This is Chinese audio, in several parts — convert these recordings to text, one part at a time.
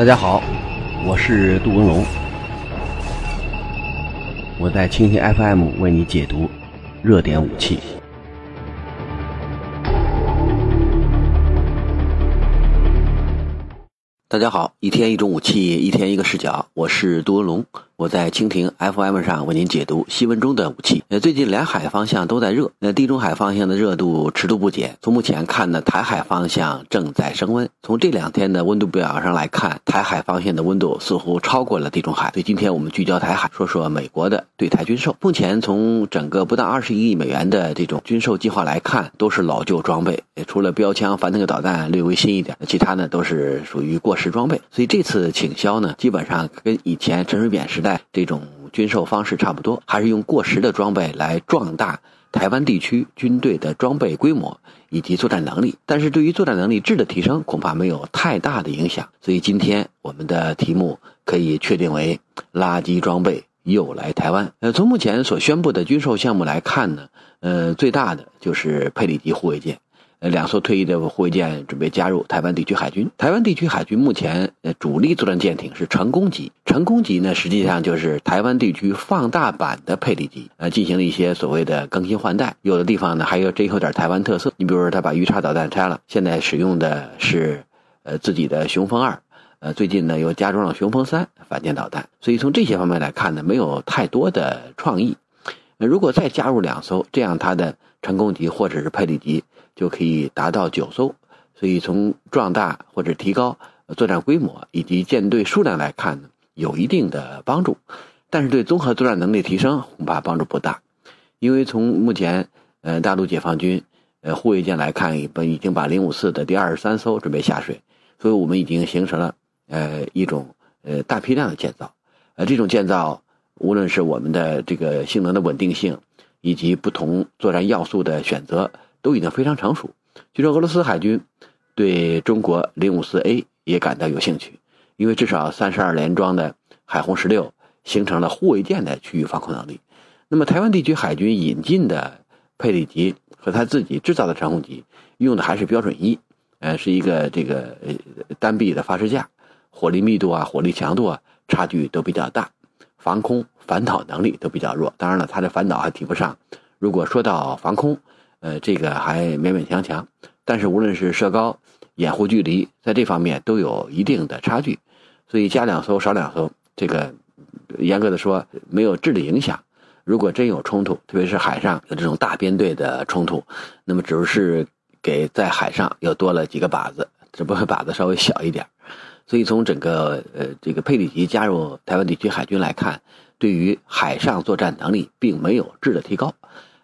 大家好，我是杜文龙，我在蜻蜓 FM 为你解读热点武器。大家好，一天一种武器，一天一个视角，我是杜文龙。我在蜻蜓 FM 上为您解读新闻中的武器。呃，最近两海方向都在热，那地中海方向的热度持续不减。从目前看呢，台海方向正在升温。从这两天的温度表上来看，台海方向的温度似乎超过了地中海。所以今天我们聚焦台海，说说美国的对台军售。目前从整个不到二十亿美元的这种军售计划来看，都是老旧装备，除了标枪、反坦克导弹略微新一点，其他呢都是属于过时装备。所以这次倾销呢，基本上跟以前陈水扁时代。这种军售方式差不多，还是用过时的装备来壮大台湾地区军队的装备规模以及作战能力，但是对于作战能力质的提升恐怕没有太大的影响。所以今天我们的题目可以确定为垃圾装备又来台湾。呃，从目前所宣布的军售项目来看呢，呃，最大的就是佩里级护卫舰。呃，两艘退役的护卫舰准备加入台湾地区海军。台湾地区海军目前呃主力作战舰艇是成功级，成功级呢实际上就是台湾地区放大版的佩里级，呃，进行了一些所谓的更新换代，有的地方呢还有真有点台湾特色。你比如说，他把鱼叉导弹拆了，现在使用的是呃自己的雄风二，呃，最近呢又加装了雄风三反舰导弹。所以从这些方面来看呢，没有太多的创意。如果再加入两艘，这样它的成功级或者是佩里级。就可以达到九艘，所以从壮大或者提高作战规模以及舰队数量来看呢，有一定的帮助，但是对综合作战能力提升恐怕帮助不大，因为从目前呃大陆解放军呃护卫舰来看，已已经把零五四的第二十三艘准备下水，所以我们已经形成了呃一种呃大批量的建造，呃这种建造无论是我们的这个性能的稳定性以及不同作战要素的选择。都已经非常成熟。据说俄罗斯海军对中国零五四 A 也感到有兴趣，因为至少三十二连装的海红十六形成了护卫舰的区域防空能力。那么台湾地区海军引进的佩里级和他自己制造的长虹级用的还是标准一，呃，是一个这个单臂的发射架，火力密度啊、火力强度啊差距都比较大，防空反导能力都比较弱。当然了，它的反导还提不上。如果说到防空，呃，这个还勉勉强强，但是无论是射高、掩护距离，在这方面都有一定的差距，所以加两艘少两艘，这个严格的说没有质的影响。如果真有冲突，特别是海上有这种大编队的冲突，那么只是给在海上又多了几个靶子，只不过靶子稍微小一点。所以从整个呃这个佩里级加入台湾地区海军来看，对于海上作战能力并没有质的提高。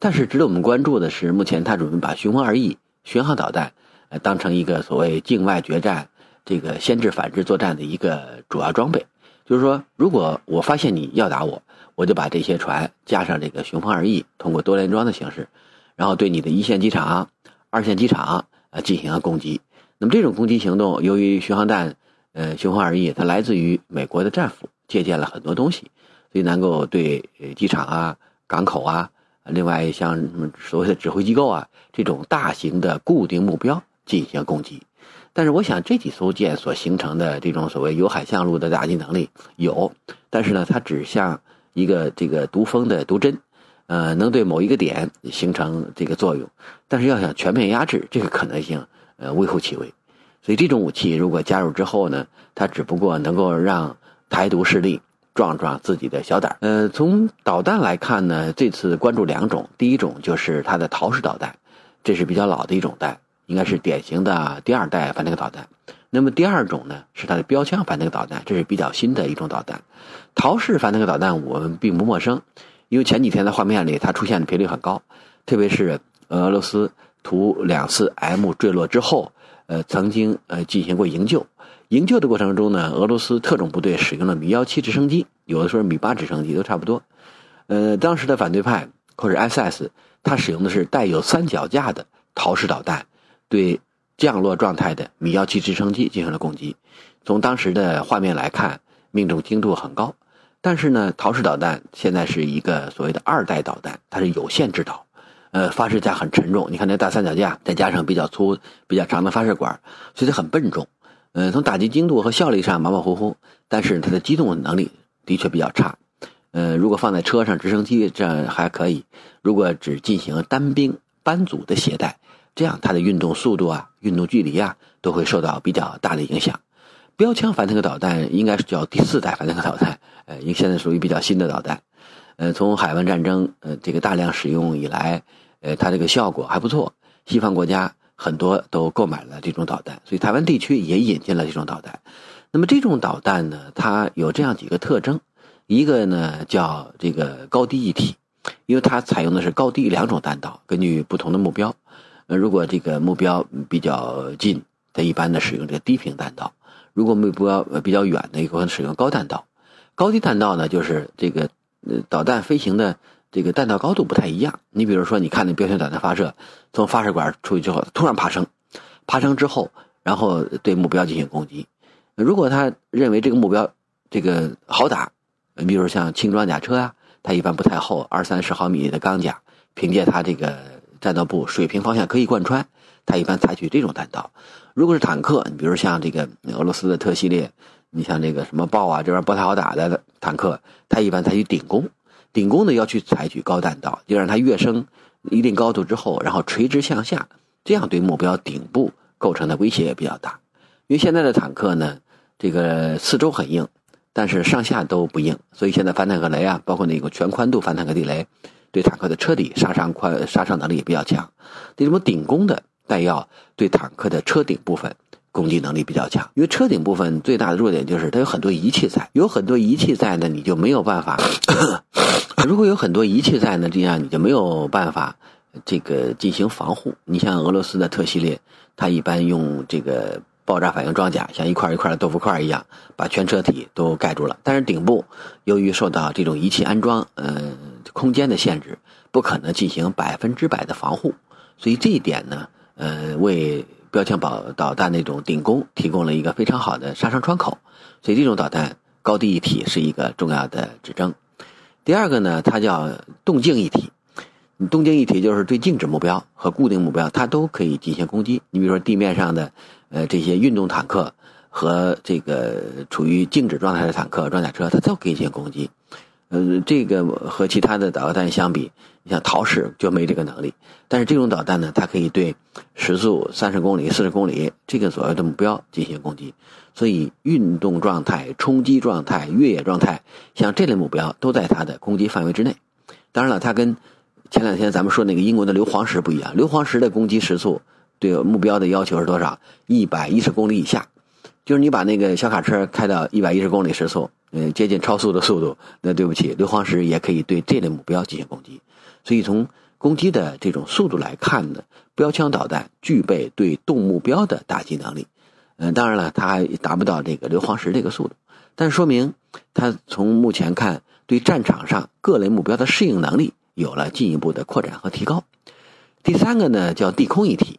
但是值得我们关注的是，目前他准备把雄风二 E 巡航导弹，呃，当成一个所谓境外决战、这个先制反制作战的一个主要装备。就是说，如果我发现你要打我，我就把这些船加上这个雄风二 E，通过多联装的形式，然后对你的一线机场、二线机场呃进行了攻击。那么这种攻击行动，由于巡航弹，呃，雄风二 E 它来自于美国的战斧，借鉴了很多东西，所以能够对机场啊、港口啊。另外，像所谓的指挥机构啊，这种大型的固定目标进行攻击，但是我想这几艘舰所形成的这种所谓有海向路的打击能力有，但是呢，它只像一个这个毒蜂的毒针，呃，能对某一个点形成这个作用，但是要想全面压制，这个可能性呃微乎其微。所以这种武器如果加入之后呢，它只不过能够让台独势力。壮壮自己的小胆儿呃，从导弹来看呢，这次关注两种，第一种就是它的陶式导弹，这是比较老的一种弹，应该是典型的第二代反坦克导弹。那么第二种呢，是它的标枪反坦克导弹，这是比较新的一种导弹。陶式反坦克导弹我们并不陌生，因为前几天的画面里它出现的频率很高，特别是俄罗斯图两次 M 坠落之后，呃，曾经呃进行过营救。营救的过程中呢，俄罗斯特种部队使用了米幺七直升机，有的时候米八直升机都差不多。呃，当时的反对派或者 SS，他使用的是带有三脚架的陶式导弹，对降落状态的米幺七直升机进行了攻击。从当时的画面来看，命中精度很高。但是呢，陶式导弹现在是一个所谓的二代导弹，它是有限制导，呃，发射架很沉重。你看那大三脚架，再加上比较粗、比较长的发射管，所以它很笨重。呃，从打击精度和效率上马马虎虎，但是它的机动能力的确比较差。呃，如果放在车上、直升机这样还可以；如果只进行单兵班组的携带，这样它的运动速度啊、运动距离啊都会受到比较大的影响。标枪反坦克导弹应该是叫第四代反坦克导弹，呃，因为现在属于比较新的导弹。呃，从海湾战争呃这个大量使用以来，呃，它这个效果还不错，西方国家很多都购买了这种导弹，所以台湾地区也引进了这种导弹。那么这种导弹呢，它有这样几个特征。一个呢叫这个高低一体，因为它采用的是高低两种弹道，根据不同的目标，呃，如果这个目标比较近，它一般呢使用这个低频弹道；如果目标比较远的，可能使用高弹道。高低弹道呢，就是这个导弹飞行的这个弹道高度不太一样。你比如说，你看那标枪导弹发射，从发射管出去之后，突然爬升，爬升之后，然后对目标进行攻击。如果他认为这个目标这个好打。你比如像轻装甲车啊，它一般不太厚，二三十毫米的钢甲，凭借它这个战斗部水平方向可以贯穿，它一般采取这种弹道。如果是坦克，你比如像这个俄罗斯的特系列，你像这个什么豹啊，这边不太好打的坦克，它一般采取顶攻。顶攻呢要去采取高弹道，就让它跃升一定高度之后，然后垂直向下，这样对目标顶部构成的威胁也比较大。因为现在的坦克呢，这个四周很硬。但是上下都不硬，所以现在反坦克雷啊，包括那个全宽度反坦克地雷，对坦克的车底杀伤宽杀伤能力也比较强。这种顶攻的弹药对坦克的车顶部分攻击能力比较强，因为车顶部分最大的弱点就是它有很多仪器在，有很多仪器在呢，你就没有办法。如果有很多仪器在呢，这样你就没有办法这个进行防护。你像俄罗斯的特系列，它一般用这个。爆炸反应装甲像一块一块的豆腐块一样，把全车体都盖住了。但是顶部由于受到这种仪器安装，呃，空间的限制，不可能进行百分之百的防护。所以这一点呢，呃，为标枪导导弹那种顶攻提供了一个非常好的杀伤窗口。所以这种导弹高低一体是一个重要的指征。第二个呢，它叫动静一体。动静一体就是对静止目标和固定目标，它都可以进行攻击。你比如说地面上的。呃，这些运动坦克和这个处于静止状态的坦克、装甲车，它都可以进行攻击。呃，这个和其他的导弹相比，你像陶式就没这个能力。但是这种导弹呢，它可以对时速三十公里、四十公里这个左右的目标进行攻击。所以，运动状态、冲击状态、越野状态，像这类目标都在它的攻击范围之内。当然了，它跟前两天咱们说那个英国的硫磺石不一样，硫磺石的攻击时速。对目标的要求是多少？一百一十公里以下，就是你把那个小卡车开到一百一十公里时速，嗯，接近超速的速度，那对不起，硫磺石也可以对这类目标进行攻击。所以从攻击的这种速度来看呢，标枪导弹具备对动目标的打击能力。嗯，当然了，它还达不到这个硫磺石这个速度，但说明它从目前看，对战场上各类目标的适应能力有了进一步的扩展和提高。第三个呢，叫地空一体。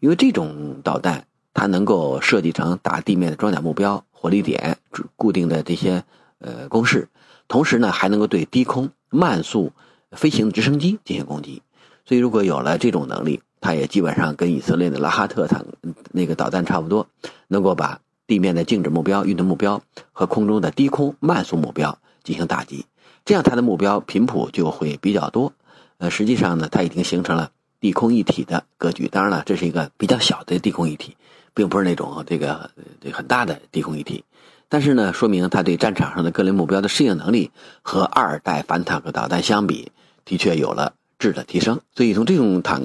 因为这种导弹，它能够设计成打地面的装甲目标、火力点、固定的这些呃攻势，同时呢，还能够对低空慢速飞行直升机进行攻击。所以，如果有了这种能力，它也基本上跟以色列的拉哈特坦那个导弹差不多，能够把地面的静止目标、运动目标和空中的低空慢速目标进行打击。这样，它的目标频谱就会比较多。呃，实际上呢，它已经形成了。地空一体的格局，当然了，这是一个比较小的地空一体，并不是那种这个这很大的低空一体。但是呢，说明它对战场上的各类目标的适应能力和二代反坦克导弹相比，的确有了质的提升。所以从这种坦，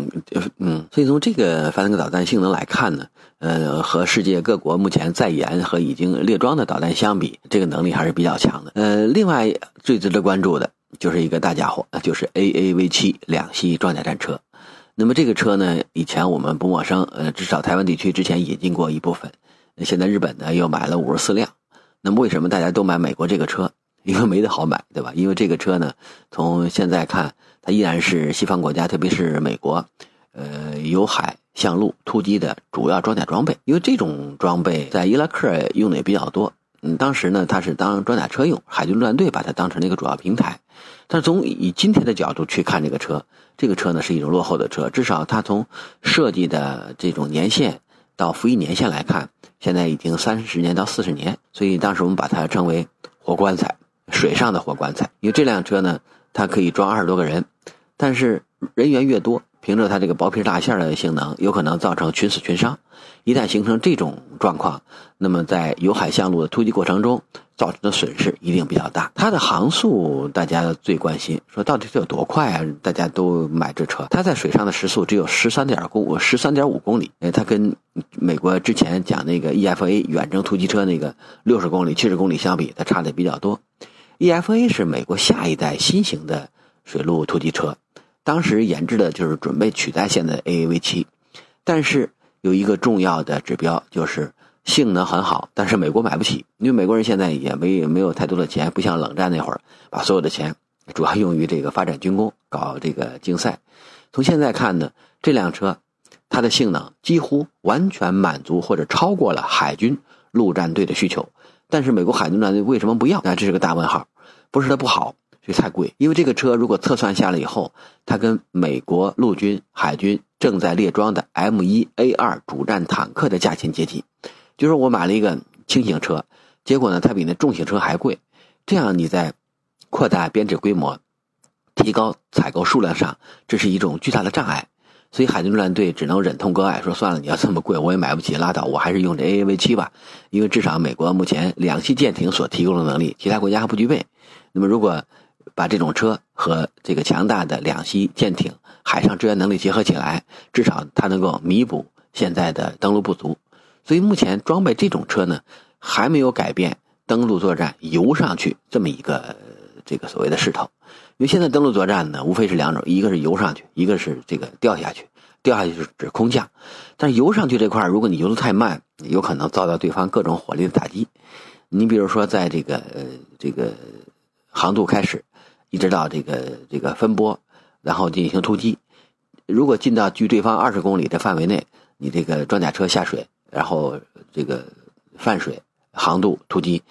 嗯，所以从这个反坦克导弹性能来看呢，呃，和世界各国目前在研和已经列装的导弹相比，这个能力还是比较强的。呃，另外最值得关注的就是一个大家伙，就是 AAV 七两栖装甲战车。那么这个车呢，以前我们不陌生，呃，至少台湾地区之前引进过一部分，现在日本呢又买了五十四辆。那么为什么大家都买美国这个车？因为没得好买，对吧？因为这个车呢，从现在看，它依然是西方国家，特别是美国，呃，由海向陆突击的主要装甲装备。因为这种装备在伊拉克用的也比较多。嗯，当时呢，它是当装甲车用，海军陆战队把它当成了一个主要平台。但是从以今天的角度去看这个车，这个车呢是一种落后的车，至少它从设计的这种年限到服役年限来看，现在已经三十年到四十年，所以当时我们把它称为活棺材，水上的活棺材。因为这辆车呢，它可以装二十多个人，但是人员越多。凭着它这个薄皮大馅的性能，有可能造成群死群伤。一旦形成这种状况，那么在有海向路的突击过程中造成的损失一定比较大。它的航速大家最关心，说到底是有多快啊？大家都买这车，它在水上的时速只有十三点公十三点五公里。哎，它跟美国之前讲那个 EFA 远征突击车那个六十公里、七十公里相比，它差的比较多。EFA 是美国下一代新型的水陆突击车。当时研制的就是准备取代现在的 AAV7，但是有一个重要的指标就是性能很好，但是美国买不起，因为美国人现在也没没有太多的钱，不像冷战那会儿把所有的钱主要用于这个发展军工、搞这个竞赛。从现在看呢，这辆车它的性能几乎完全满足或者超过了海军陆战队的需求，但是美国海军陆战队为什么不要？那这是个大问号，不是它不好。所以太贵，因为这个车如果测算下来以后，它跟美国陆军、海军正在列装的 M1A2 主战坦克的价钱接近。就是我买了一个轻型车，结果呢，它比那重型车还贵。这样你在扩大编制规模、提高采购数量上，这是一种巨大的障碍。所以海军陆战队只能忍痛割爱，说算了，你要这么贵，我也买不起，拉倒，我还是用这 AAV7 吧。因为至少美国目前两栖舰艇所提供的能力，其他国家还不具备。那么如果把这种车和这个强大的两栖舰艇、海上支援能力结合起来，至少它能够弥补现在的登陆不足。所以目前装备这种车呢，还没有改变登陆作战游上去这么一个这个所谓的势头。因为现在登陆作战呢，无非是两种，一个是游上去，一个是这个掉下去。掉下去是指空降，但是游上去这块如果你游得太慢，有可能遭到对方各种火力的打击。你比如说，在这个呃这个航渡开始。一直到这个这个分拨，然后进行突击。如果进到距对方二十公里的范围内，你这个装甲车下水，然后这个泛水航渡突击，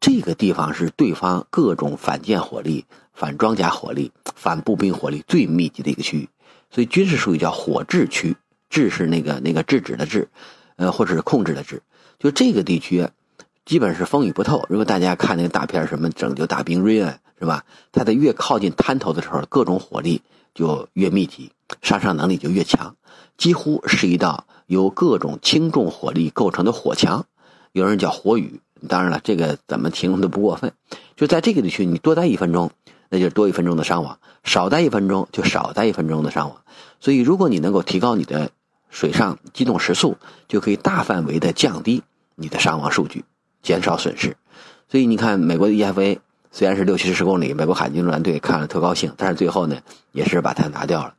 这个地方是对方各种反舰火力、反装甲火力、反步兵火力最密集的一个区域。所以军事术语叫火制区，制是那个那个制止的制，呃，或者是控制的制。就这个地区，基本是风雨不透。如果大家看那个大片什么拯救大兵瑞恩。是吧？它的越靠近滩头的时候，各种火力就越密集，杀伤能力就越强，几乎是一道由各种轻重火力构成的火墙。有人叫火雨，当然了，这个怎么形容都不过分。就在这个地区，你多待一分钟，那就多一分钟的伤亡；少待一分钟，就少待一分钟的伤亡。所以，如果你能够提高你的水上机动时速，就可以大范围的降低你的伤亡数据，减少损失。所以，你看美国的 EFA。虽然是六七十公里，美国海军陆战队看了特高兴，但是最后呢，也是把它拿掉了。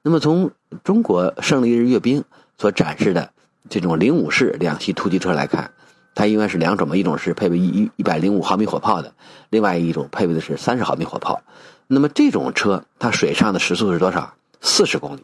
那么从中国胜利日阅兵所展示的这种零五式两栖突击车来看，它应该是两种嘛，一种是配备一一百零五毫米火炮的，另外一种配备的是三十毫米火炮。那么这种车它水上的时速是多少？四十公里，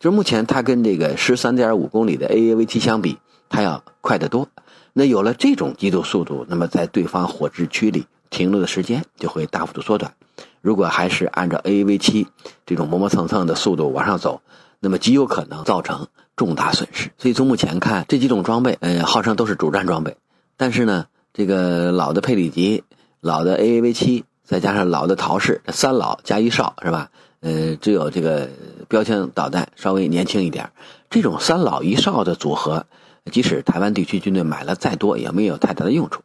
就是目前它跟这个十三点五公里的 AAVT 相比，它要快得多。那有了这种机动速度，那么在对方火制区里。停留的时间就会大幅度缩短。如果还是按照 AAV7 这种磨磨蹭蹭的速度往上走，那么极有可能造成重大损失。所以从目前看，这几种装备，呃，号称都是主战装备。但是呢，这个老的佩里级、老的 AAV7，再加上老的陶式，三老加一少，是吧？呃，只有这个标枪导弹稍微年轻一点。这种三老一少的组合，即使台湾地区军队买了再多，也没有太大的用处。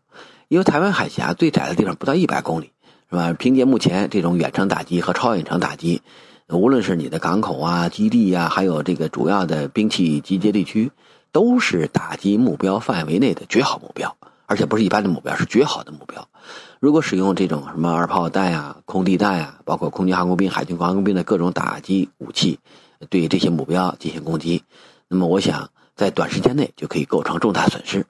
因为台湾海峡最窄的地方不到一百公里，是吧？凭借目前这种远程打击和超远程打击，无论是你的港口啊、基地啊，还有这个主要的兵器集结地区，都是打击目标范围内的绝好目标，而且不是一般的目标，是绝好的目标。如果使用这种什么二炮弹啊、空地弹啊，包括空军航空兵、海军航空兵的各种打击武器，对这些目标进行攻击，那么我想在短时间内就可以构成重大损失。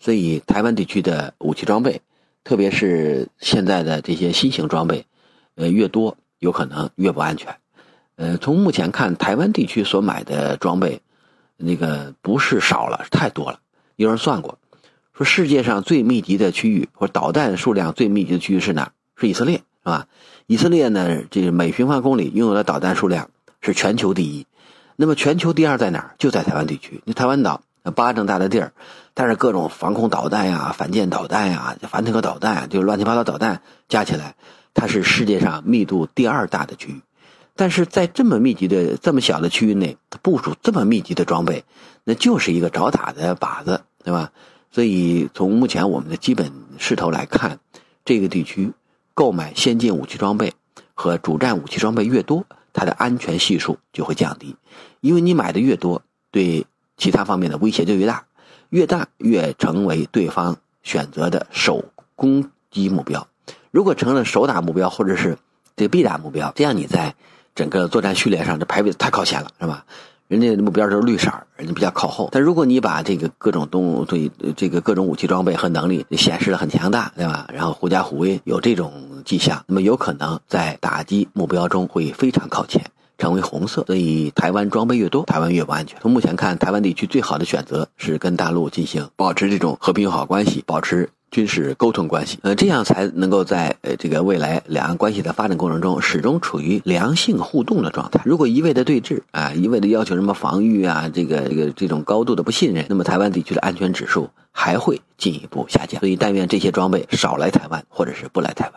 所以，台湾地区的武器装备，特别是现在的这些新型装备，呃，越多有可能越不安全。呃，从目前看，台湾地区所买的装备，那个不是少了，是太多了。有人算过，说世界上最密集的区域或导弹数量最密集的区域是哪？是以色列，是吧？以色列呢，这个每平方公里拥有的导弹数量是全球第一。那么全球第二在哪儿？就在台湾地区。你台湾岛。巴掌大的地儿，但是各种防空导弹呀、反舰导弹呀、反坦克导弹，就乱七八糟导弹加起来，它是世界上密度第二大的区域。但是在这么密集的、这么小的区域内，部署这么密集的装备，那就是一个找打的靶子，对吧？所以从目前我们的基本势头来看，这个地区购买先进武器装备和主战武器装备越多，它的安全系数就会降低，因为你买的越多，对。其他方面的威胁就越大，越大越成为对方选择的首攻击目标。如果成了首打目标或者是这必打目标，这样你在整个作战序列上这排位太靠前了，是吧？人家的目标都是绿色，人家比较靠后。但如果你把这个各种动物对这个各种武器装备和能力显示的很强大，对吧？然后狐假虎威，有这种迹象，那么有可能在打击目标中会非常靠前。成为红色，所以台湾装备越多，台湾越不安全。从目前看，台湾地区最好的选择是跟大陆进行保持这种和平友好关系，保持军事沟通关系，呃，这样才能够在呃这个未来两岸关系的发展过程中始终处于良性互动的状态。如果一味的对峙啊，一味的要求什么防御啊，这个这个这种高度的不信任，那么台湾地区的安全指数还会进一步下降。所以，但愿这些装备少来台湾，或者是不来台湾。